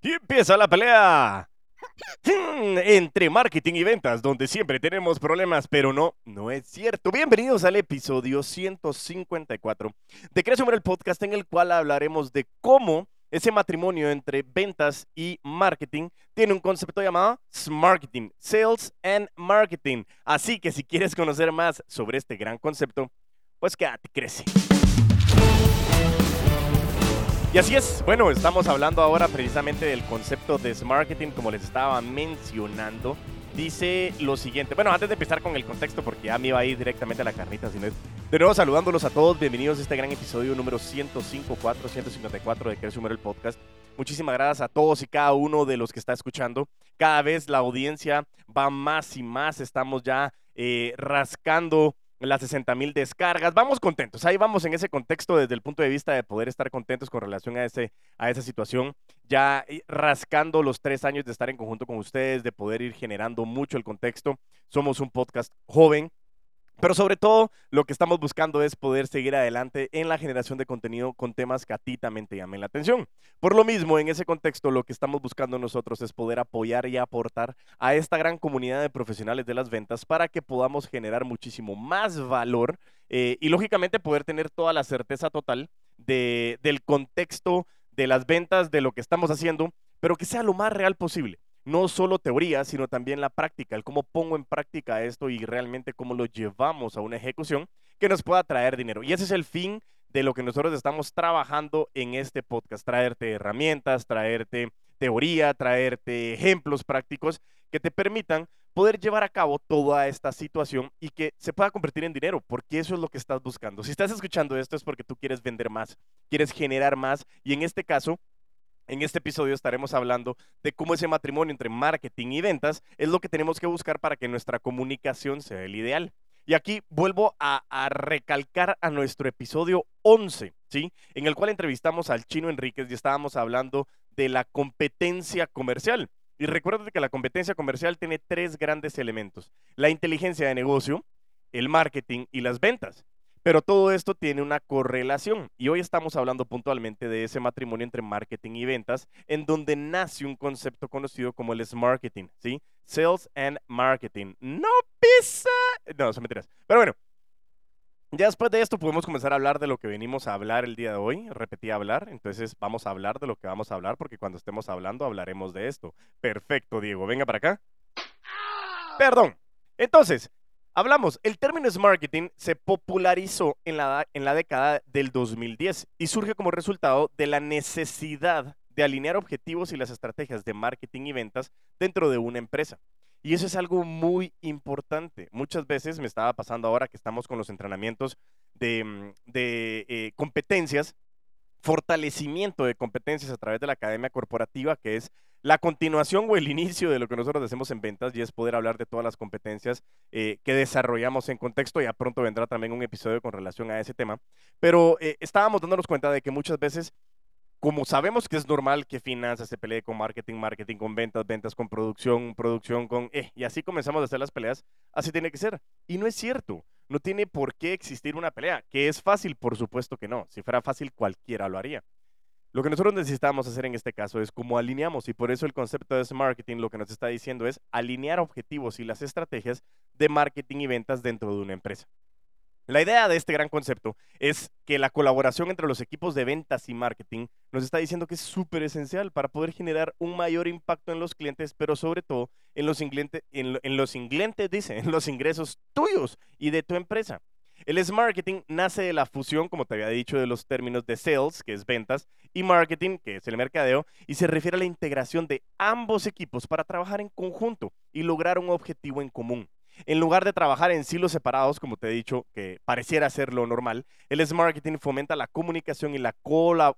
Y empieza la pelea hmm, entre marketing y ventas, donde siempre tenemos problemas, pero no, no es cierto. Bienvenidos al episodio 154 de Creación el podcast, en el cual hablaremos de cómo ese matrimonio entre ventas y marketing tiene un concepto llamado Smarketing, Sales and Marketing. Así que si quieres conocer más sobre este gran concepto, pues quédate, crece. Y así es, bueno, estamos hablando ahora precisamente del concepto de marketing, como les estaba mencionando. Dice lo siguiente, bueno, antes de empezar con el contexto, porque ya me iba a ir directamente a la carnita, sino de nuevo saludándolos a todos, bienvenidos a este gran episodio número 105, 154 de Crece el Podcast. Muchísimas gracias a todos y cada uno de los que está escuchando. Cada vez la audiencia va más y más, estamos ya eh, rascando las 60 mil descargas. Vamos contentos. Ahí vamos en ese contexto desde el punto de vista de poder estar contentos con relación a, ese, a esa situación. Ya eh, rascando los tres años de estar en conjunto con ustedes, de poder ir generando mucho el contexto. Somos un podcast joven, pero sobre todo, lo que estamos buscando es poder seguir adelante en la generación de contenido con temas que a ti también te llamen la atención. Por lo mismo, en ese contexto, lo que estamos buscando nosotros es poder apoyar y aportar a esta gran comunidad de profesionales de las ventas para que podamos generar muchísimo más valor eh, y, lógicamente, poder tener toda la certeza total del contexto de las ventas, de lo que estamos haciendo, pero que sea lo más real posible no solo teoría, sino también la práctica, el cómo pongo en práctica esto y realmente cómo lo llevamos a una ejecución que nos pueda traer dinero. Y ese es el fin de lo que nosotros estamos trabajando en este podcast, traerte herramientas, traerte teoría, traerte ejemplos prácticos que te permitan poder llevar a cabo toda esta situación y que se pueda convertir en dinero, porque eso es lo que estás buscando. Si estás escuchando esto es porque tú quieres vender más, quieres generar más y en este caso en este episodio estaremos hablando de cómo ese matrimonio entre marketing y ventas es lo que tenemos que buscar para que nuestra comunicación sea el ideal. Y aquí vuelvo a, recalcar a nuestro episodio 11, ¿sí? En el cual entrevistamos al Chino Enríquez y estábamos hablando de la competencia comercial. Y recuerda que la competencia comercial tiene tres grandes elementos. La inteligencia de negocio, el marketing y las ventas. Pero todo esto tiene una correlación y hoy estamos hablando puntualmente de ese matrimonio entre marketing y ventas, en donde nace un concepto conocido como el marketing, ¿sí? Sales and marketing. No pisa. No, son mentiras. Pero bueno, ya después de esto podemos comenzar a hablar de lo que venimos a hablar el día de hoy. Repetí hablar, entonces vamos a hablar de lo que vamos a hablar porque cuando estemos hablando hablaremos de esto. Perfecto, Diego. Venga para acá. Perdón. Entonces, Hablamos, el término marketing se popularizó en la, en la década del 2010 y surge como resultado de la necesidad de alinear objetivos y las estrategias de marketing y ventas dentro de una empresa. Y eso es algo muy importante. Muchas veces me estaba pasando ahora que estamos con los entrenamientos de, mm, eh, competencias, fortalecimiento de competencias a través de la academia corporativa, que es la continuación o el inicio de lo que nosotros hacemos en ventas y es poder hablar de todas las competencias eh, que desarrollamos en contexto. Ya pronto vendrá también un episodio con relación a ese tema. Pero eh, estábamos dándonos cuenta de que muchas veces, como sabemos que es normal que finanzas se pelee con marketing, marketing con ventas, ventas con producción, producción con... Eh, y así comenzamos a hacer las peleas, así tiene que ser. Y no es cierto. No tiene por qué existir una pelea. ¿Que es fácil? Por supuesto que no. Si fuera fácil, cualquiera lo haría. Lo que nosotros necesitamos hacer en este caso es cómo alineamos y por eso el concepto de marketing lo que nos está diciendo es alinear objetivos y las estrategias de marketing y ventas dentro de una empresa. La idea de este gran concepto es que la colaboración entre los equipos de ventas y marketing nos está diciendo que es súper esencial para poder generar un mayor impacto en los clientes, pero sobre todo en los, en, los dice, en los ingresos tuyos y de tu empresa. El S-Marketing nace de la fusión, como te había dicho, de los términos de sales, que es ventas, y marketing, que es el mercadeo, y se refiere a la integración de ambos equipos para trabajar en conjunto y lograr un objetivo en común. En lugar de trabajar en silos separados, como te he dicho, que pareciera ser lo normal, el S-Marketing fomenta la comunicación y la,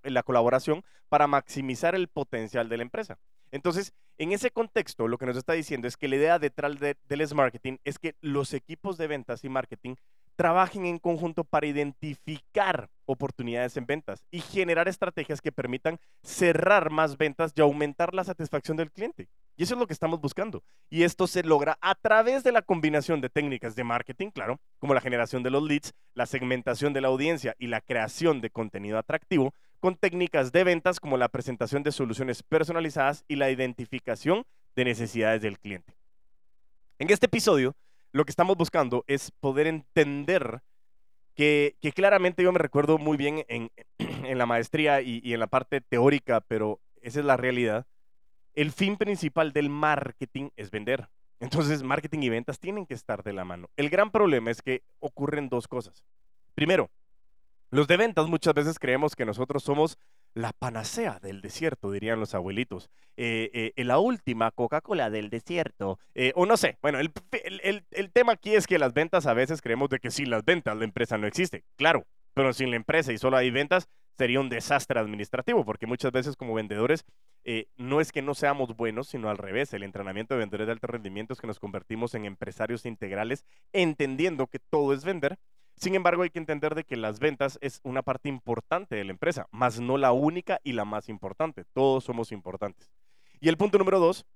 la colaboración para maximizar el potencial de la empresa. Entonces, en ese contexto, lo que nos está diciendo es que la idea detrás del S-Marketing es que los equipos de ventas y marketing trabajen en conjunto para identificar oportunidades en ventas y generar estrategias que permitan cerrar más ventas y aumentar la satisfacción del cliente. Y eso es lo que estamos buscando. Y esto se logra a través de la combinación de técnicas de marketing, claro, como la generación de los leads, la segmentación de la audiencia y la creación de contenido atractivo, con técnicas de ventas como la presentación de soluciones personalizadas y la identificación de necesidades del cliente. En este episodio, lo que estamos buscando es poder entender que, claramente yo me recuerdo muy bien en, la maestría y, y en la parte teórica, pero esa es la realidad. El fin principal del marketing es vender. Entonces, marketing y ventas tienen que estar de la mano. El gran problema es que ocurren dos cosas. Primero, los de ventas muchas veces creemos que nosotros somos la panacea del desierto, dirían los abuelitos. Eh, eh, la última Coca-Cola del desierto. Eh, o no sé. Bueno, el, el, tema aquí es que las ventas a veces creemos de que sin las ventas la empresa no existe. Claro, pero sin la empresa y solo hay ventas sería un desastre administrativo, porque muchas veces como vendedores eh, no es que no seamos buenos, sino al revés. El entrenamiento de vendedores de alto rendimiento es que nos convertimos en empresarios integrales, entendiendo que todo es vender. Sin embargo, hay que entender de que las ventas es una parte importante de la empresa, más no la única y la más importante. Todos somos importantes. Y el punto número dos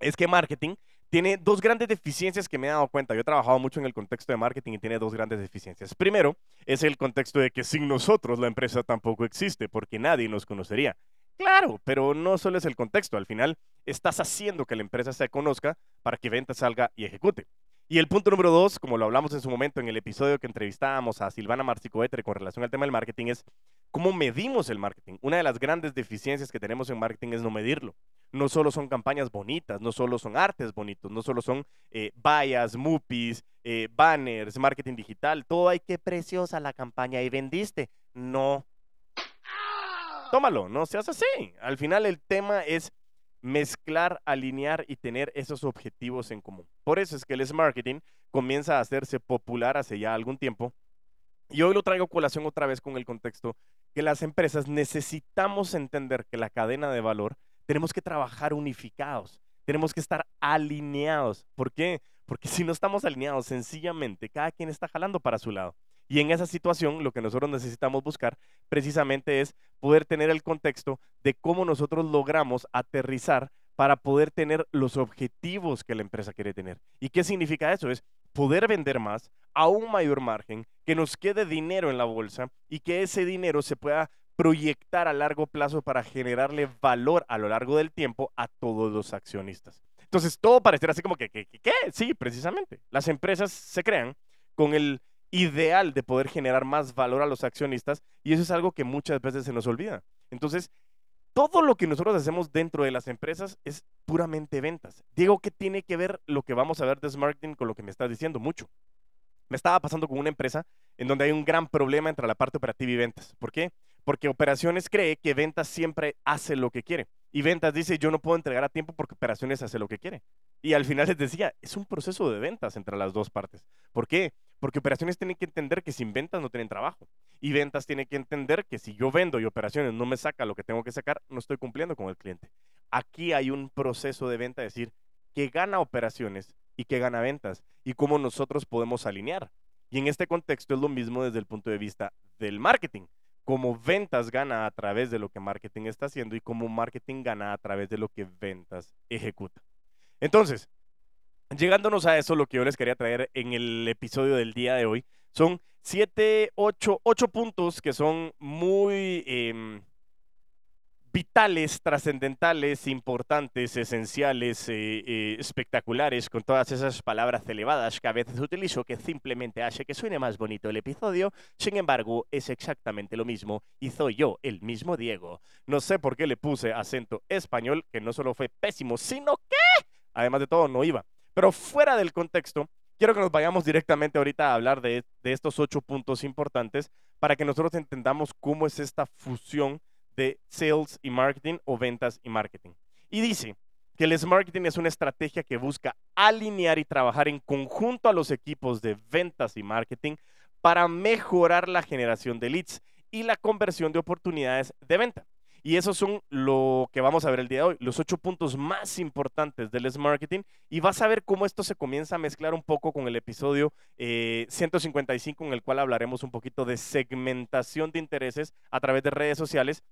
es que marketing tiene dos grandes deficiencias que me he dado cuenta. Yo he trabajado mucho en el contexto de marketing y tiene dos grandes deficiencias. Primero, es el contexto de que sin nosotros la empresa tampoco existe, porque nadie nos conocería. Claro, pero no solo es el contexto. Al final, estás haciendo que la empresa se conozca para que venta salga y ejecute. Y el punto número dos, como lo hablamos en su momento en el episodio que entrevistábamos a Silvana Marcicoetre con relación al tema del marketing, es cómo medimos el marketing. Una de las grandes deficiencias que tenemos en marketing es no medirlo. No solo son campañas bonitas, no solo son artes bonitos, no solo son eh, vallas, mupis, eh, banners, marketing digital. Todo hay que preciosa la campaña y vendiste. No. Tómalo, no seas así. Al final el tema es mezclar, alinear y tener esos objetivos en común. Por eso es que el marketing comienza a hacerse popular hace ya algún tiempo. Y hoy lo traigo colación otra vez con el contexto que las empresas necesitamos entender que la cadena de valor tenemos que trabajar unificados, tenemos que estar alineados. ¿Por qué? Porque si no estamos alineados, sencillamente cada quien está jalando para su lado. Y en esa situación lo que nosotros necesitamos buscar precisamente es poder tener el contexto de cómo nosotros logramos aterrizar para poder tener los objetivos que la empresa quiere tener. ¿Y qué significa eso? Es poder vender más a un mayor margen, que nos quede dinero en la bolsa y que ese dinero se pueda proyectar a largo plazo para generarle valor a lo largo del tiempo a todos los accionistas. Entonces, todo parecerá así como que, ¿qué? Sí, precisamente. Las empresas se crean con el ideal de poder generar más valor a los accionistas y eso es algo que muchas veces se nos olvida. Entonces, todo lo que nosotros hacemos dentro de las empresas es puramente ventas. Diego, ¿qué tiene que ver lo que vamos a ver de marketing con lo que me estás diciendo? Mucho. Me estaba pasando con una empresa en donde hay un gran problema entre la parte operativa y ventas. ¿Por qué? Porque operaciones cree que ventas siempre hace lo que quiere. Y ventas dice, yo no puedo entregar a tiempo porque operaciones hace lo que quiere. Y al final les decía, es un proceso de ventas entre las dos partes. ¿Por qué? Porque operaciones tienen que entender que sin ventas no tienen trabajo. Y ventas tiene que entender que si yo vendo y operaciones no me saca lo que tengo que sacar, no estoy cumpliendo con el cliente. Aquí hay un proceso de venta, es decir, que gana operaciones y que gana ventas y cómo nosotros podemos alinear. Y en este contexto es lo mismo desde el punto de vista del marketing. Cómo ventas gana a través de lo que marketing está haciendo y cómo marketing gana a través de lo que ventas ejecuta. Entonces, llegándonos a eso, lo que yo les quería traer en el episodio del día de hoy son siete, ocho, ocho puntos que son muy em, vitales, trascendentales, importantes, esenciales, eh, eh, espectaculares, con todas esas palabras elevadas que a veces utilizo, que simplemente hace que suene más bonito el episodio. Sin embargo, es exactamente lo mismo y soy yo, el mismo Diego. No sé por qué le puse acento español, que no solo fue pésimo, sino que, además de todo, no iba. Pero fuera del contexto, quiero que nos vayamos directamente ahorita a hablar de, estos ocho puntos importantes para que nosotros entendamos cómo es esta fusión de sales y marketing o ventas y marketing. Y dice que el marketing es una estrategia que busca alinear y trabajar en conjunto a los equipos de ventas y marketing para mejorar la generación de leads y la conversión de oportunidades de venta. Y esos son lo que vamos a ver el día de hoy, los ocho puntos más importantes del Marketing. Y vas a ver cómo esto se comienza a mezclar un poco con el episodio 155, eh, en el cual hablaremos un poquito de segmentación de intereses a través de redes sociales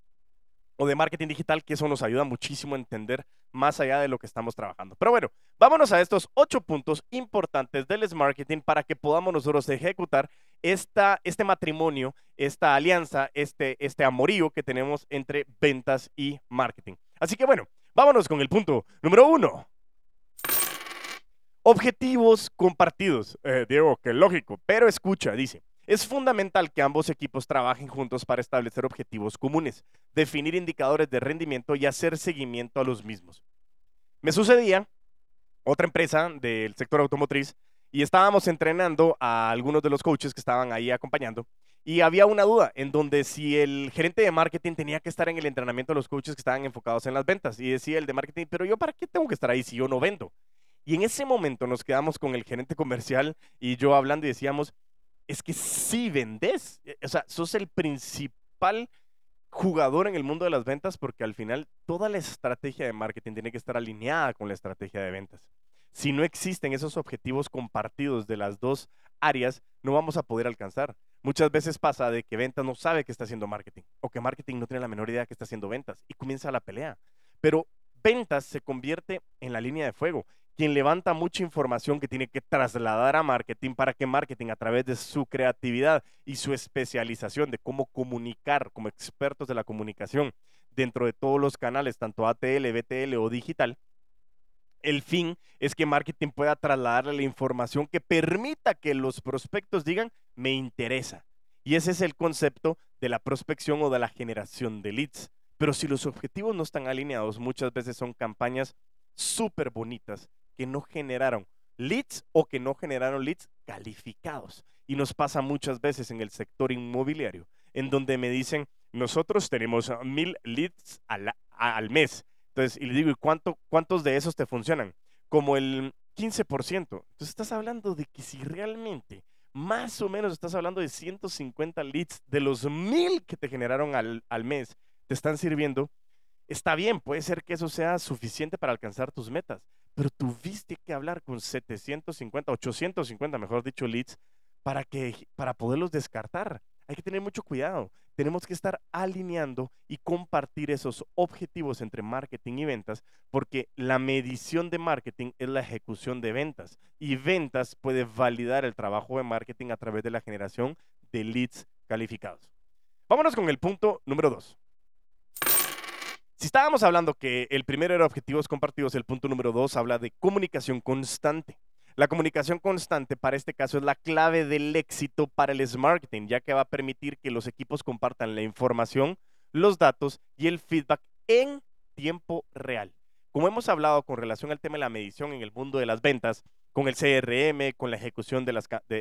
o de marketing digital, que eso nos ayuda muchísimo a entender más allá de lo que estamos trabajando. Pero bueno, vámonos a estos ocho puntos importantes del Marketing para que podamos nosotros ejecutar esta, este matrimonio, esta alianza, este, este amorío que tenemos entre ventas y marketing. Así que bueno, vámonos con el punto número uno. Objetivos compartidos. Eh, Diego, qué lógico, pero escucha, dice. Es fundamental que ambos equipos trabajen juntos para establecer objetivos comunes, definir indicadores de rendimiento y hacer seguimiento a los mismos. Me sucedía otra empresa del sector automotriz y estábamos entrenando a algunos de los coaches que estaban ahí acompañando y había una duda en donde si el gerente de marketing tenía que estar en el entrenamiento de los coaches que estaban enfocados en las ventas y decía el de marketing, pero yo para qué tengo que estar ahí si yo no vendo. Y en ese momento nos quedamos con el gerente comercial y yo hablando y decíamos, es que sí vendes, eh, o sea, sos el principal jugador en el mundo de las ventas porque al final toda la estrategia de marketing tiene que estar alineada con la estrategia de ventas. Si no existen esos objetivos compartidos de las dos áreas, no vamos a poder alcanzar. Muchas veces pasa de que ventas no sabe que está haciendo marketing o que marketing no tiene la menor idea que está haciendo ventas y comienza la pelea. Pero ventas se convierte en la línea de fuego quien levanta mucha información que tiene que trasladar a marketing para que marketing a través de su creatividad y su especialización de cómo comunicar como expertos de la comunicación dentro de todos los canales, tanto ATL, BTL o digital, el fin es que marketing pueda trasladarle la información que permita que los prospectos digan, me interesa. Y ese es el concepto de la prospección o de la generación de leads. Pero si los objetivos no están alineados, muchas veces son campañas súper bonitas que no generaron leads o que no generaron leads calificados. Y nos pasa muchas veces en el sector inmobiliario, en donde me dicen, nosotros tenemos mil leads al, al mes. Entonces, y le digo, ¿y cuánto, cuántos de esos te funcionan? Como el 15%. Entonces, estás hablando de que si realmente más o menos estás hablando de 150 leads de los mil que te generaron al, al mes, te están sirviendo, está bien, puede ser que eso sea suficiente para alcanzar tus metas, pero tuviste que hablar con 750, 850, mejor dicho, leads para, que, para poderlos descartar. Hay que tener mucho cuidado. Tenemos que estar alineando y compartir esos objetivos entre marketing y ventas, porque la medición de marketing es la ejecución de ventas y ventas puede validar el trabajo de marketing a través de la generación de leads calificados. Vámonos con el punto número dos. Si estábamos hablando que el primero era objetivos compartidos, el punto número dos habla de comunicación constante. La comunicación constante para este caso es la clave del éxito para el marketing, ya que va a permitir que los equipos compartan la información, los datos y el feedback en tiempo real. Como hemos hablado con relación al tema de la medición en el mundo de las ventas, con el CRM, con la ejecución de,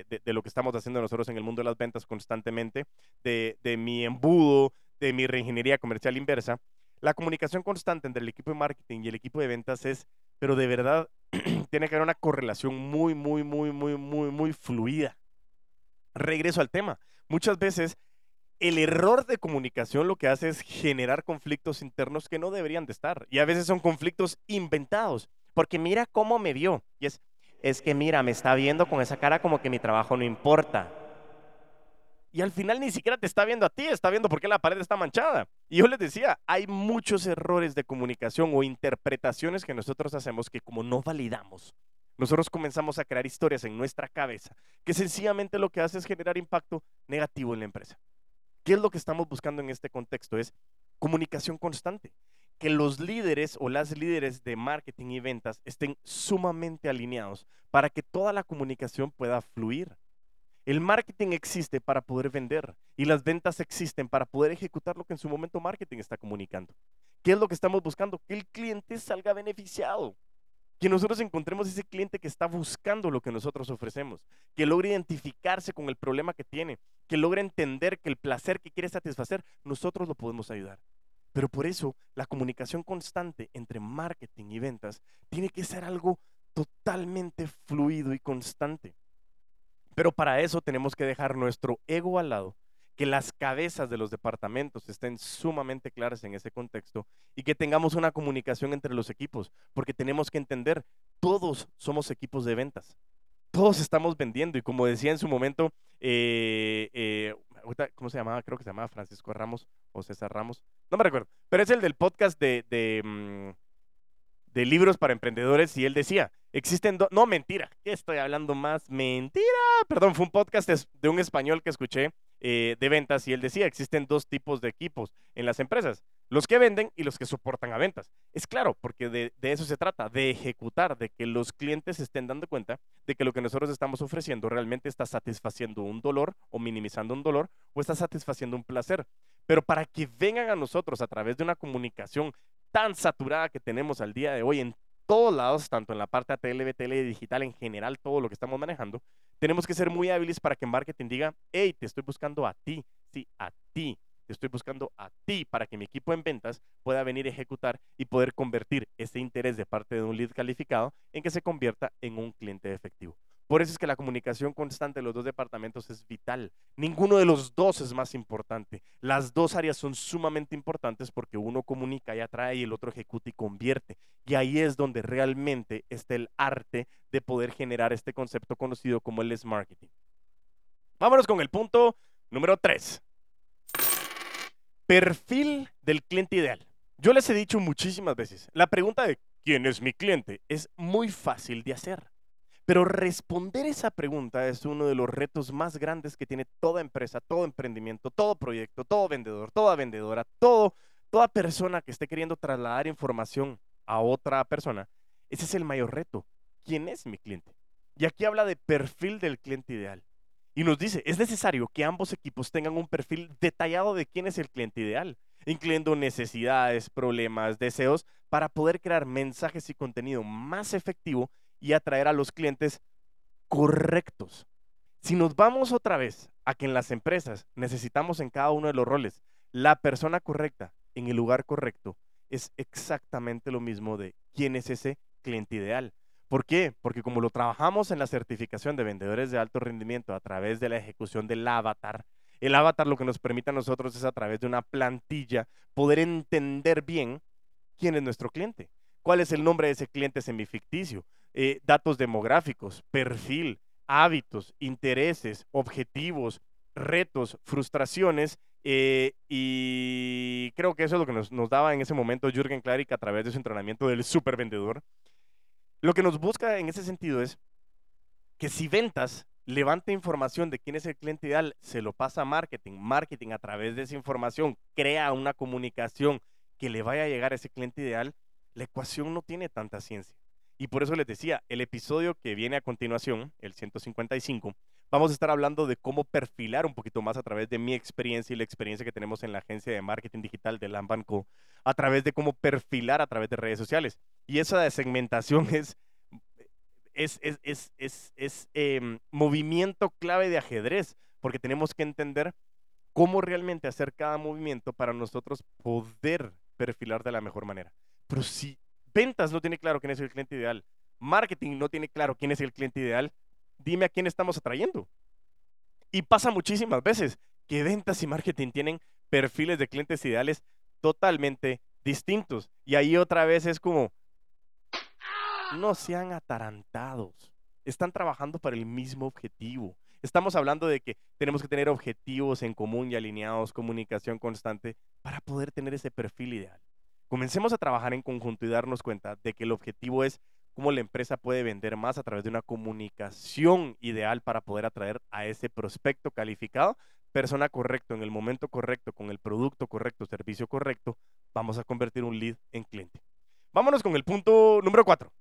de, lo que estamos haciendo nosotros en el mundo de las ventas constantemente, de mi embudo, de mi reingeniería comercial inversa, la comunicación constante entre el equipo de marketing y el equipo de ventas es, pero de verdad, tiene que haber una correlación muy, muy, muy, muy, muy, muy fluida. Regreso al tema. Muchas veces el error de comunicación lo que hace es generar conflictos internos que no deberían de estar. Y a veces son conflictos inventados. Porque mira cómo me vio. Y es, es que mira, me está viendo con esa cara como que mi trabajo no importa y al final ni siquiera te está viendo a ti, está viendo por qué la pared está manchada. Y yo les decía, hay muchos errores de comunicación o interpretaciones que nosotros hacemos que como no validamos, nosotros comenzamos a crear historias en nuestra cabeza que sencillamente lo que hace es generar impacto negativo en la empresa. ¿Qué es lo que estamos buscando en este contexto? Es comunicación constante. Que los líderes o las líderes de marketing y ventas estén sumamente alineados para que toda la comunicación pueda fluir. El marketing existe para poder vender y las ventas existen para poder ejecutar lo que en su momento marketing está comunicando. ¿Qué es lo que estamos buscando? Que el cliente salga beneficiado. Que nosotros encontremos ese cliente que está buscando lo que nosotros ofrecemos, que logre identificarse con el problema que tiene, que logre entender que el placer que quiere satisfacer, nosotros lo podemos ayudar. Pero por eso la comunicación constante entre marketing y ventas tiene que ser algo totalmente fluido y constante. Pero para eso tenemos que dejar nuestro ego al lado, que las cabezas de los departamentos estén sumamente claras en ese contexto y que tengamos una comunicación entre los equipos, porque tenemos que entender, todos somos equipos de ventas, todos estamos vendiendo y como decía en su momento, eh, eh, ¿cómo se llamaba? Creo que se llamaba Francisco Ramos o César Ramos, no me recuerdo, pero es el del podcast de, de, mm, de libros para emprendedores y él decía, Existen dos, no mentira, ¿qué estoy hablando más? Mentira, perdón, fue un podcast de un español que escuché eh, de ventas y él decía, existen dos tipos de equipos en las empresas, los que venden y los que soportan a ventas. Es claro, porque de, de eso se trata, de ejecutar, de que los clientes estén dando cuenta de que lo que nosotros estamos ofreciendo realmente está satisfaciendo un dolor o minimizando un dolor o está satisfaciendo un placer. Pero para que vengan a nosotros a través de una comunicación tan saturada que tenemos al día de hoy en todos lados, tanto en la parte ATL, y digital en general, todo lo que estamos manejando, tenemos que ser muy hábiles para que marketing diga, hey, te estoy buscando a ti, sí, a ti, te estoy buscando a ti para que mi equipo en ventas pueda venir a ejecutar y poder convertir ese interés de parte de un lead calificado en que se convierta en un cliente efectivo. Por eso es que la comunicación constante de los dos departamentos es vital. Ninguno de los dos es más importante. Las dos áreas son sumamente importantes porque uno comunica y atrae y el otro ejecuta y convierte. Y ahí es donde realmente está el arte de poder generar este concepto conocido como el S marketing. Vámonos con el punto número 3. Perfil del cliente ideal. Yo les he dicho muchísimas veces, la pregunta de ¿quién es mi cliente? es muy fácil de hacer. Pero responder esa pregunta es uno de los retos más grandes que tiene toda empresa, todo emprendimiento, todo proyecto, todo vendedor, toda vendedora, todo, toda persona que esté queriendo trasladar información a otra persona. Ese es el mayor reto. ¿Quién es mi cliente? Y aquí habla de perfil del cliente ideal. Y nos dice, es necesario que ambos equipos tengan un perfil detallado de quién es el cliente ideal, incluyendo necesidades, problemas, deseos, para poder crear mensajes y contenido más efectivo y atraer a los clientes correctos. Si nos vamos otra vez a que en las empresas necesitamos en cada uno de los roles la persona correcta en el lugar correcto, es exactamente lo mismo de quién es ese cliente ideal. ¿Por qué? Porque como lo trabajamos en la certificación de vendedores de alto rendimiento a través de la ejecución del avatar, el avatar lo que nos permite a nosotros es a través de una plantilla poder entender bien quién es nuestro cliente, cuál es el nombre de ese cliente semificticio, eh, datos demográficos, perfil, hábitos, intereses, objetivos, retos, frustraciones. Eh, y creo que eso es lo que nos, daba en ese momento Jürgen Klarik a través de su entrenamiento del supervendedor. Lo que nos busca en ese sentido es que si ventas levanta información de quién es el cliente ideal, se lo pasa a marketing, marketing a través de esa información crea una comunicación que le vaya a llegar a ese cliente ideal, la ecuación no tiene tanta ciencia. Y por eso les decía, el episodio que viene a continuación, el 155, vamos a estar hablando de cómo perfilar un poquito más a través de mi experiencia y la experiencia que tenemos en la agencia de marketing digital de Lambanco, a través de cómo perfilar a través de redes sociales. Y esa de segmentación es, es, es, es, es em, movimiento clave de ajedrez, porque tenemos que entender cómo realmente hacer cada movimiento para nosotros poder perfilar de la mejor manera. Pero si ventas no tiene claro quién es el cliente ideal, marketing no tiene claro quién es el cliente ideal, dime a quién estamos atrayendo. Y pasa muchísimas veces que ventas y marketing tienen perfiles de clientes ideales totalmente distintos. Y ahí otra vez es como, no sean atarantados. Están trabajando para el mismo objetivo. Estamos hablando de que tenemos que tener objetivos en común y alineados, comunicación constante, para poder tener ese perfil ideal. Comencemos a trabajar en conjunto y darnos cuenta de que el objetivo es cómo la empresa puede vender más a través de una comunicación ideal para poder atraer a ese prospecto calificado, persona correcto, en el momento correcto, con el producto correcto, servicio correcto, vamos a convertir un lead en cliente. Vámonos con el punto número cuatro.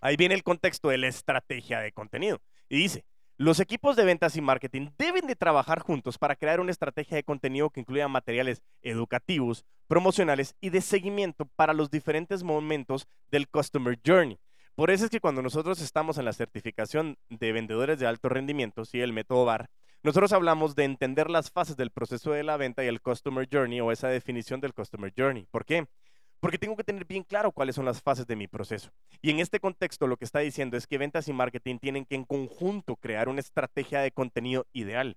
Ahí viene el contexto de la estrategia de contenido. Y dice, los equipos de ventas y marketing deben de trabajar juntos para crear una estrategia de contenido que incluya materiales educativos, promocionales y de seguimiento para los diferentes momentos del Customer Journey. Por eso es que cuando nosotros estamos en la certificación de vendedores de alto rendimiento, sí, el método VAR, nosotros hablamos de entender las fases del proceso de la venta y el Customer Journey o esa definición del Customer Journey. ¿Por qué? Porque tengo que tener bien claro cuáles son las fases de mi proceso. Y en este contexto lo que está diciendo es que ventas y marketing tienen que en conjunto crear una estrategia de contenido ideal.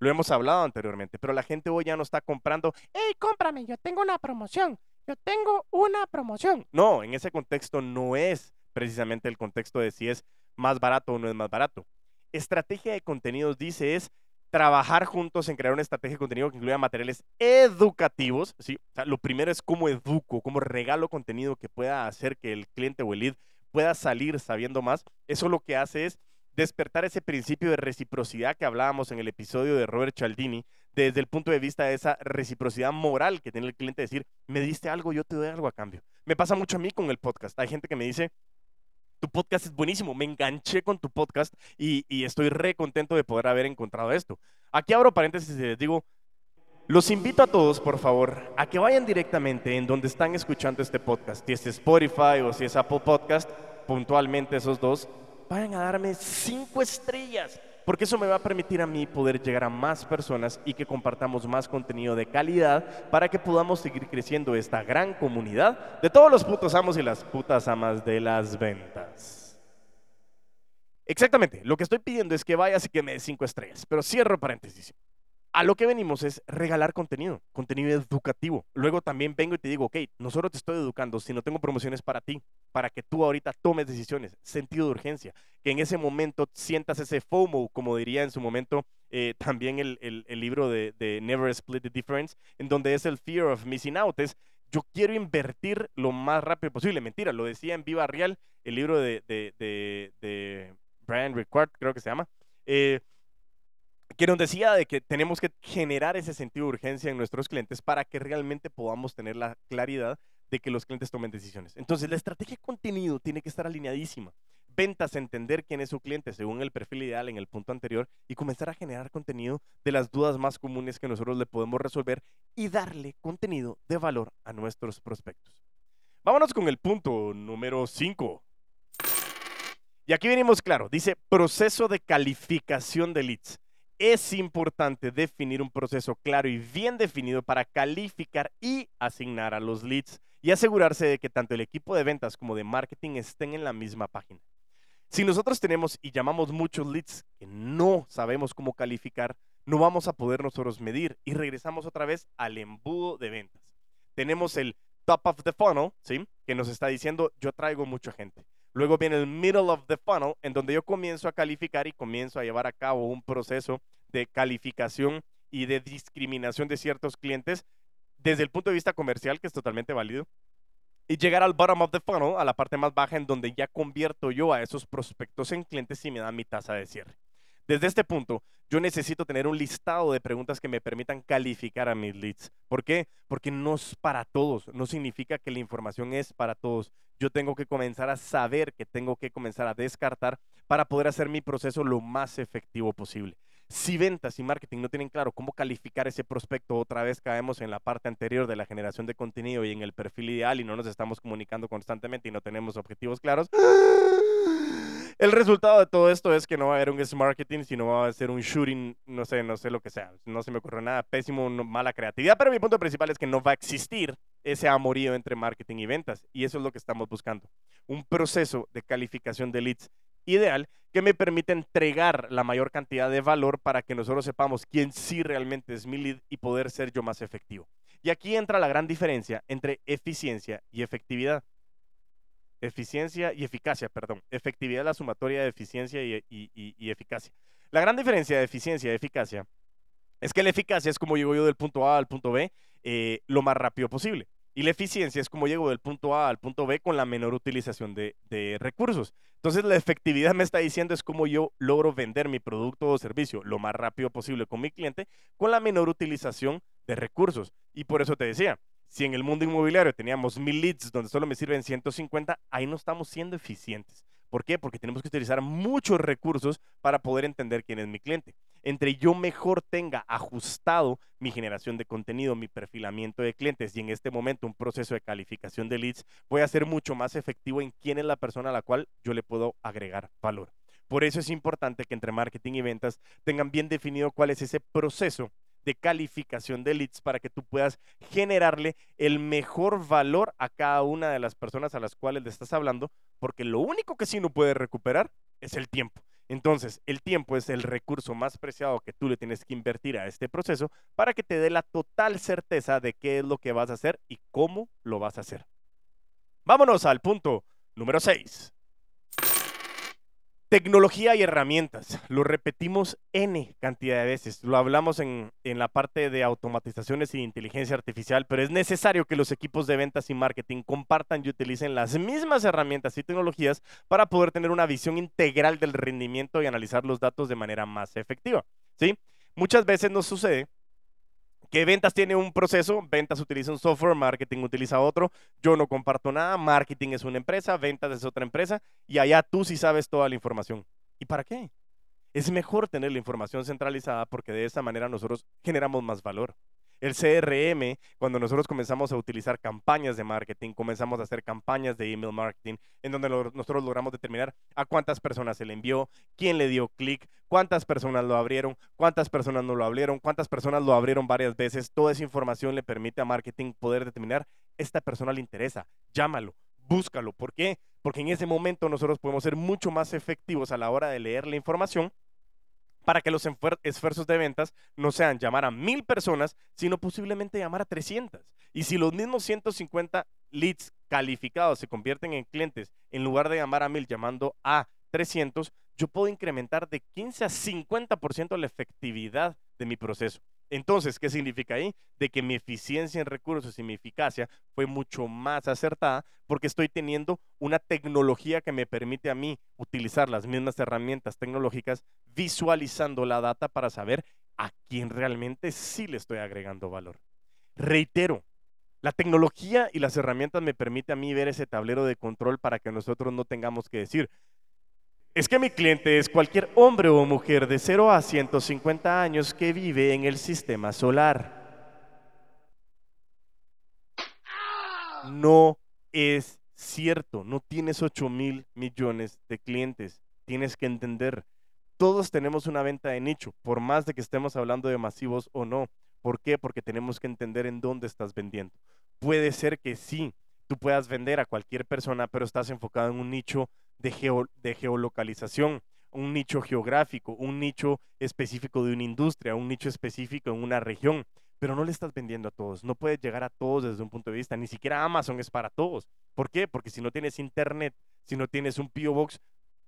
Lo hemos hablado anteriormente, pero la gente hoy ya no está comprando, hey, cómprame, yo tengo una promoción, yo tengo una promoción. No, en ese contexto no es precisamente el contexto de si es más barato o no es más barato. Estrategia de contenidos dice es trabajar juntos en crear una estrategia de contenido que incluya materiales educativos. ¿sí? lo primero es cómo educo, cómo regalo contenido que pueda hacer que el cliente o el lead puedas salir sabiendo más, eso lo que hace es despertar ese principio de reciprocidad que hablábamos en el episodio de Robert Cialdini, desde el punto de vista de esa reciprocidad moral que tiene el cliente, decir, me diste algo, yo te doy algo a cambio. Me pasa mucho a mí con el podcast. Hay gente que me dice, tu podcast es buenísimo, me enganché con tu podcast y, y estoy re contento de poder haber encontrado esto. Aquí abro paréntesis y les digo, los invito a todos, por favor, a que vayan directamente en donde están escuchando este podcast, si es Spotify o si es Apple Podcast, puntualmente esos dos, vayan a darme cinco estrellas, porque eso me va a permitir a mí poder llegar a más personas y que compartamos más contenido de calidad para que podamos seguir creciendo esta gran comunidad de todos los putos amos y las putas amas de las ventas. Exactamente, lo que estoy pidiendo es que vayas y que me des cinco estrellas, pero cierro paréntesis a lo que venimos es regalar contenido, contenido educativo. Luego también vengo y te digo, ok, no solo te estoy educando, sino tengo promociones para ti, para que tú ahorita tomes decisiones, sentido de urgencia, que en ese momento sientas ese FOMO, como diría en su momento eh, también el, libro de, Never Split the Difference, en donde es el fear of missing out, es yo quiero invertir lo más rápido posible. Mentira, lo decía en Viva Real, el libro de, de, Brian Ricard, creo que se llama. Eh, que nos decía de que tenemos que generar ese sentido de urgencia en nuestros clientes para que realmente podamos tener la claridad de que los clientes tomen decisiones. Entonces, la estrategia de contenido tiene que estar alineadísima. Ventas, entender quién es su cliente según el perfil ideal en el punto anterior y comenzar a generar contenido de las dudas más comunes que nosotros le podemos resolver y darle contenido de valor a nuestros prospectos. Vámonos con el punto número 5. Y aquí venimos claro, dice proceso de calificación de leads es importante definir un proceso claro y bien definido para calificar y asignar a los leads y asegurarse de que tanto el equipo de ventas como de marketing estén en la misma página. Si nosotros tenemos y llamamos muchos leads que no sabemos cómo calificar, no vamos a poder nosotros medir y regresamos otra vez al embudo de ventas. Tenemos el top of the funnel, ¿sí? Que nos está diciendo, yo traigo mucha gente. Luego viene el middle of the funnel, en donde yo comienzo a calificar y comienzo a llevar a cabo un proceso de calificación y de discriminación de ciertos clientes desde el punto de vista comercial, que es totalmente válido. Y llegar al bottom of the funnel, a la parte más baja, en donde ya convierto yo a esos prospectos en clientes y me dan mi tasa de cierre. Desde este punto, yo necesito tener un listado de preguntas que me permitan calificar a mis leads. ¿Por qué? Porque no es para todos, no significa que la información es para todos. Yo tengo que comenzar a saber que tengo que comenzar a descartar para poder hacer mi proceso lo más efectivo posible. Si ventas y marketing no tienen claro cómo calificar ese prospecto, otra vez caemos en la parte anterior de la generación de contenido y en el perfil ideal y no nos estamos comunicando constantemente y no tenemos objetivos claros. El resultado de todo esto es que no va a haber un marketing, sino va a ser un shooting, no sé, no sé lo que sea. No se me ocurre nada pésimo, mala creatividad, pero mi punto principal es que no va a existir ese amorío entre marketing y ventas. Y eso es lo que estamos buscando. Un proceso de calificación de leads ideal que me permite entregar la mayor cantidad de valor para que nosotros sepamos quién sí realmente es mi lead y poder ser yo más efectivo. Y aquí entra la gran diferencia entre eficiencia y efectividad. Eficiencia y eficacia, perdón. Efectividad la sumatoria de eficiencia y, eficacia. La gran diferencia de eficiencia y eficacia es que la eficacia es como llego yo del punto A al punto B eh, lo más rápido posible. Y la eficiencia es como llego del punto A al punto B con la menor utilización de, recursos. Entonces la efectividad me está diciendo es cómo yo logro vender mi producto o servicio lo más rápido posible con mi cliente con la menor utilización de recursos. Y por eso te decía, si en el mundo inmobiliario teníamos mil leads donde solo me sirven 150, ahí no estamos siendo eficientes. ¿Por qué? Porque tenemos que utilizar muchos recursos para poder entender quién es mi cliente. Entre yo mejor tenga ajustado mi generación de contenido, mi perfilamiento de clientes y en este momento un proceso de calificación de leads, voy a ser mucho más efectivo en quién es la persona a la cual yo le puedo agregar valor. Por eso es importante que entre marketing y ventas tengan bien definido cuál es ese proceso de calificación de leads para que tú puedas generarle el mejor valor a cada una de las personas a las cuales le estás hablando, porque lo único que sí no puedes recuperar es el tiempo. Entonces, el tiempo es el recurso más preciado que tú le tienes que invertir a este proceso para que te dé la total certeza de qué es lo que vas a hacer y cómo lo vas a hacer. Vámonos al punto número 6. Tecnología y herramientas. Lo repetimos N cantidad de veces. Lo hablamos en, en, la parte de automatizaciones y inteligencia artificial, pero es necesario que los equipos de ventas y marketing compartan y utilicen las mismas herramientas y tecnologías para poder tener una visión integral del rendimiento y analizar los datos de manera más efectiva. ¿sí? Muchas veces nos sucede que ventas tiene un proceso, ventas utiliza un software, marketing utiliza otro, yo no comparto nada, marketing es una empresa, ventas es otra empresa y allá tú sí sabes toda la información. ¿Y para qué? Es mejor tener la información centralizada porque de esa manera nosotros generamos más valor. El CRM, cuando nosotros comenzamos a utilizar campañas de marketing, comenzamos a hacer campañas de email marketing, en donde nosotros logramos determinar a cuántas personas se le envió, quién le dio clic, cuántas personas lo abrieron, cuántas personas no lo abrieron, cuántas personas lo abrieron varias veces. Toda esa información le permite a marketing poder determinar, esta persona le interesa, llámalo, búscalo. ¿Por qué? Porque en ese momento nosotros podemos ser mucho más efectivos a la hora de leer la información para que los esfuerzos de ventas no sean llamar a mil personas, sino posiblemente llamar a 300. Y si los mismos 150 leads calificados se convierten en clientes, en lugar de llamar a mil llamando a 300, yo puedo incrementar de 15 a 50% la efectividad de mi proceso. Entonces, ¿qué significa ahí? De que mi eficiencia en recursos y mi eficacia fue mucho más acertada porque estoy teniendo una tecnología que me permite a mí utilizar las mismas herramientas tecnológicas visualizando la data para saber a quién realmente sí le estoy agregando valor. Reitero, la tecnología y las herramientas me permiten a mí ver ese tablero de control para que nosotros no tengamos que decir, es que mi cliente es cualquier hombre o mujer de 0 a 150 años que vive en el sistema solar. No es cierto, no tienes 8 mil millones de clientes. Tienes que entender, todos tenemos una venta de nicho, por más de que estemos hablando de masivos o no. ¿Por qué? Porque tenemos que entender en dónde estás vendiendo. Puede ser que sí, tú puedas vender a cualquier persona, pero estás enfocado en un nicho de, de geolocalización, un nicho geográfico, un nicho específico de una industria, un nicho específico en una región, pero no le estás vendiendo a todos, no puedes llegar a todos desde un punto de vista, ni siquiera Amazon es para todos. ¿Por qué? Porque si no tienes internet, si no tienes un PO Box,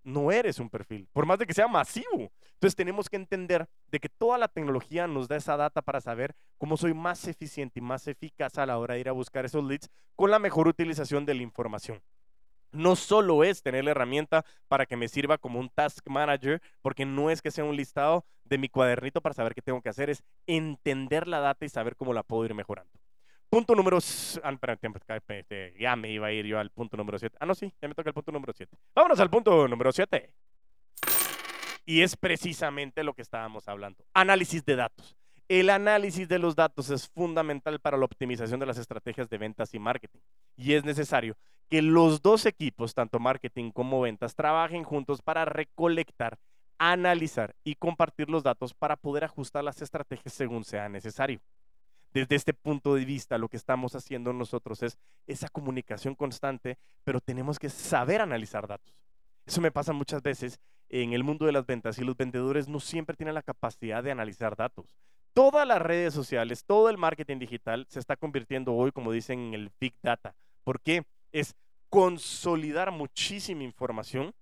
no eres un perfil, por más de que sea masivo. Entonces tenemos que entender de que toda la tecnología nos da esa data para saber cómo soy más eficiente y más eficaz a la hora de ir a buscar esos leads con la mejor utilización de la información no solo es tener la herramienta para que me sirva como un task manager, porque no es que sea un listado de mi cuadernito para saber qué tengo que hacer, es entender la data y saber cómo la puedo ir mejorando. Punto número... Ah, ya me iba a ir yo al punto número 7. Ah, no, sí, ya me toca el punto número 7. Vámonos al punto número 7. Y es precisamente lo que estábamos hablando. Análisis de datos. El análisis de los datos es fundamental para la optimización de las estrategias de ventas y marketing. Y es necesario que los dos equipos, tanto marketing como ventas, trabajen juntos para recolectar, analizar y compartir los datos para poder ajustar las estrategias según sea necesario. Desde este punto de vista, lo que estamos haciendo nosotros es esa comunicación constante, pero tenemos que saber analizar datos. Eso me pasa muchas veces en el mundo de las ventas y los vendedores no siempre tienen la capacidad de analizar datos. Todas las redes sociales, todo el marketing digital se está convirtiendo hoy, como dicen, en el Big Data. ¿Por qué? es consolidar muchísima información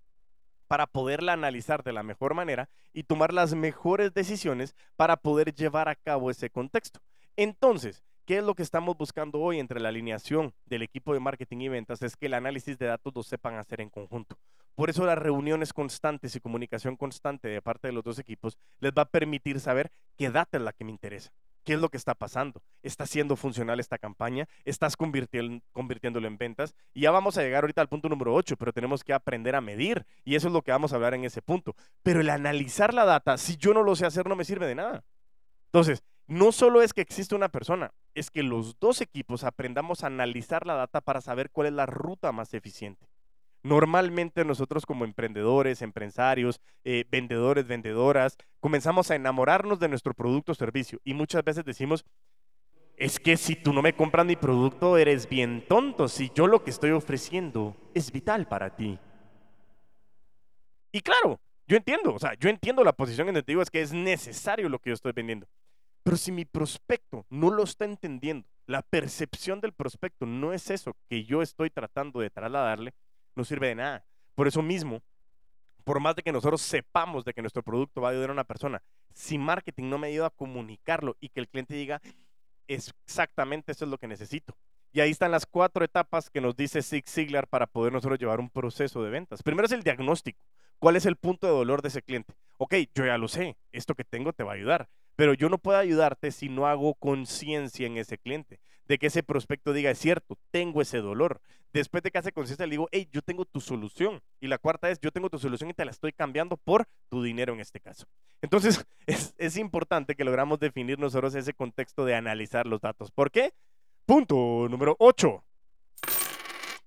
para poderla analizar de la mejor manera y tomar las mejores decisiones para poder llevar a cabo ese contexto. Entonces, ¿qué es lo que estamos buscando hoy entre la alineación del equipo de marketing y ventas? Es que el análisis de datos lo sepan hacer en conjunto. Por eso las reuniones constantes y comunicación constante de parte de los dos equipos les va a permitir saber qué data es la que me interesa. ¿Qué es lo que está pasando? ¿Está siendo funcional esta campaña? ¿Estás convirtiéndolo en ventas? Y ya vamos a llegar ahorita al punto número 8, pero tenemos que aprender a medir. Y eso es lo que vamos a hablar en ese punto. Pero el analizar la data, si yo no lo sé hacer, no me sirve de nada. Entonces, no solo es que existe una persona, es que los dos equipos aprendamos a analizar la data para saber cuál es la ruta más eficiente. Normalmente nosotros como emprendedores, empresarios, eh, vendedores, vendedoras, comenzamos a enamorarnos de nuestro producto o servicio y muchas veces decimos, es que si tú no me compras mi producto eres bien tonto, si yo lo que estoy ofreciendo es vital para ti. Y claro, yo entiendo, o sea, yo entiendo la posición en la que digo es que es necesario lo que yo estoy vendiendo. Pero si mi prospecto no lo está entendiendo, la percepción del prospecto no es eso que yo estoy tratando de trasladarle, no sirve de nada. Por eso mismo, por más de que nosotros sepamos de que nuestro producto va a ayudar a una persona, si marketing no me ayuda a comunicarlo y que el cliente diga, exactamente eso es lo que necesito. Y ahí están las cuatro etapas que nos dice Zig Ziglar para poder nosotros llevar un proceso de ventas. Primero es el diagnóstico. ¿Cuál es el punto de dolor de ese cliente? Ok, yo ya lo sé, esto que tengo te va a ayudar, pero yo no puedo ayudarte si no hago conciencia en ese cliente, de que ese prospecto diga, es cierto, tengo ese dolor. Después de que hace conciencia, le digo, hey, yo tengo tu solución. Y la cuarta es, yo tengo tu solución y te la estoy cambiando por tu dinero en este caso. Entonces, es, es importante que logramos definir nosotros ese contexto de analizar los datos. ¿Por qué? Punto número 8.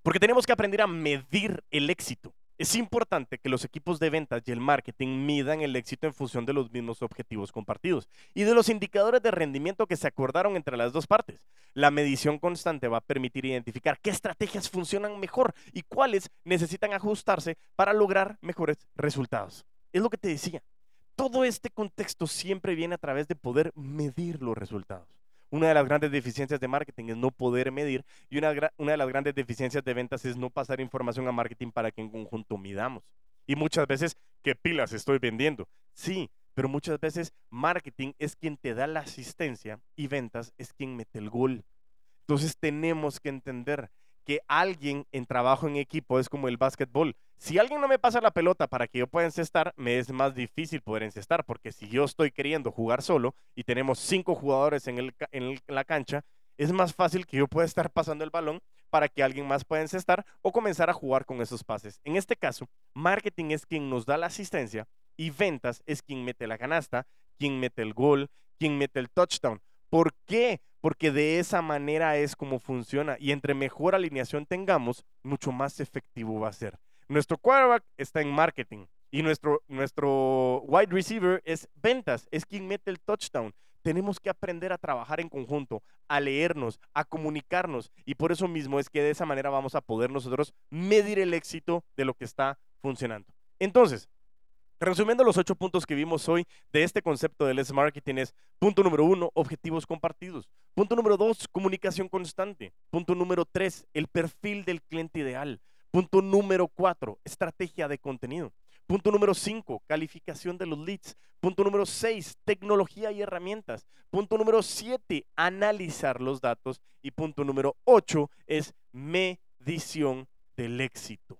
Porque tenemos que aprender a medir el éxito. Es importante que los equipos de ventas y el marketing midan el éxito en función de los mismos objetivos compartidos y de los indicadores de rendimiento que se acordaron entre las dos partes. La medición constante va a permitir identificar qué estrategias funcionan mejor y cuáles necesitan ajustarse para lograr mejores resultados. Es lo que te decía. Todo este contexto siempre viene a través de poder medir los resultados. Una de las grandes deficiencias de marketing es no poder medir y una, de las grandes deficiencias de ventas es no pasar información a marketing para que en conjunto midamos. Y muchas veces, ¿qué pilas estoy vendiendo? Sí, pero muchas veces marketing es quien te da la asistencia y ventas es quien mete el gol. Entonces tenemos que entender que alguien en trabajo en equipo es como el básquetbol. Si alguien no me pasa la pelota para que yo pueda encestar, me es más difícil poder encestar, porque si yo estoy queriendo jugar solo y tenemos cinco jugadores en, la cancha, es más fácil que yo pueda estar pasando el balón para que alguien más pueda encestar o comenzar a jugar con esos pases. En este caso, marketing es quien nos da la asistencia y ventas es quien mete la canasta, quien mete el gol, quien mete el touchdown. ¿Por qué? Porque de esa manera es como funciona y entre mejor alineación tengamos, mucho más efectivo va a ser. Nuestro quarterback está en marketing y nuestro, nuestro wide receiver es ventas, es quien mete el touchdown. Tenemos que aprender a trabajar en conjunto, a leernos, a comunicarnos y por eso mismo es que de esa manera vamos a poder nosotros medir el éxito de lo que está funcionando. Entonces, Resumiendo los ocho puntos que vimos hoy de este concepto del S marketing es punto número uno, objetivos compartidos. Punto número dos, comunicación constante. Punto número tres, el perfil del cliente ideal. Punto número cuatro, estrategia de contenido. Punto número cinco, calificación de los leads. Punto número seis, tecnología y herramientas. Punto número siete, analizar los datos. Y punto número ocho es medición del éxito.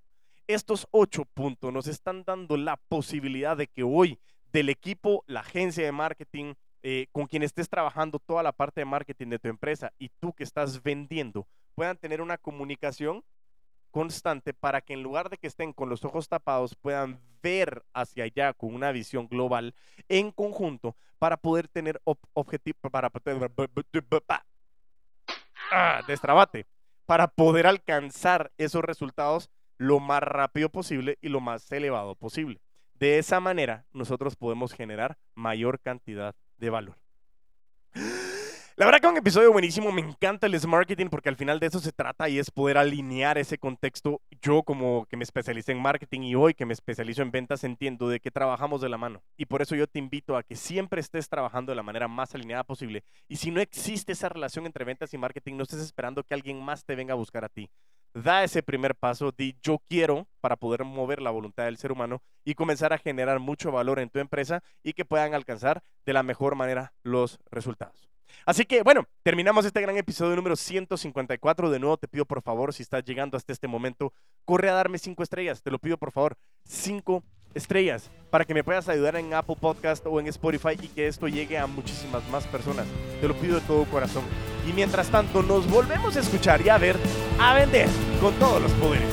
Estos ocho puntos nos están dando la posibilidad de que hoy del equipo, la agencia de marketing, eh, con quien estés trabajando toda la parte de marketing de tu empresa y tú que estás vendiendo, puedan tener una comunicación constante para que en lugar de que estén con los ojos tapados puedan ver hacia allá con una visión global en conjunto para poder tener objetivos para ah, destrabate para poder alcanzar esos resultados lo más rápido posible y lo más elevado posible. De esa manera nosotros podemos generar mayor cantidad de valor. La verdad que un episodio buenísimo, me encanta el marketing porque al final de eso se trata y es poder alinear ese contexto. Yo como que me especialicé en marketing y hoy que me especializo en ventas entiendo de que trabajamos de la mano. Y por eso yo te invito a que siempre estés trabajando de la manera más alineada posible. Y si no existe esa relación entre ventas y marketing, no estés esperando que alguien más te venga a buscar a ti. Da ese primer paso, di yo quiero para poder mover la voluntad del ser humano y comenzar a generar mucho valor en tu empresa y que puedan alcanzar de la mejor manera los resultados. Así que bueno, terminamos este gran episodio número 154. De nuevo te pido por favor, si estás llegando hasta este momento, corre a darme cinco estrellas. Te lo pido por favor, cinco estrellas para que me puedas ayudar en Apple Podcast o en Spotify y que esto llegue a muchísimas más personas. Te lo pido de todo corazón. Y mientras tanto, nos volvemos a escuchar y a ver, a vender con todos los poderes.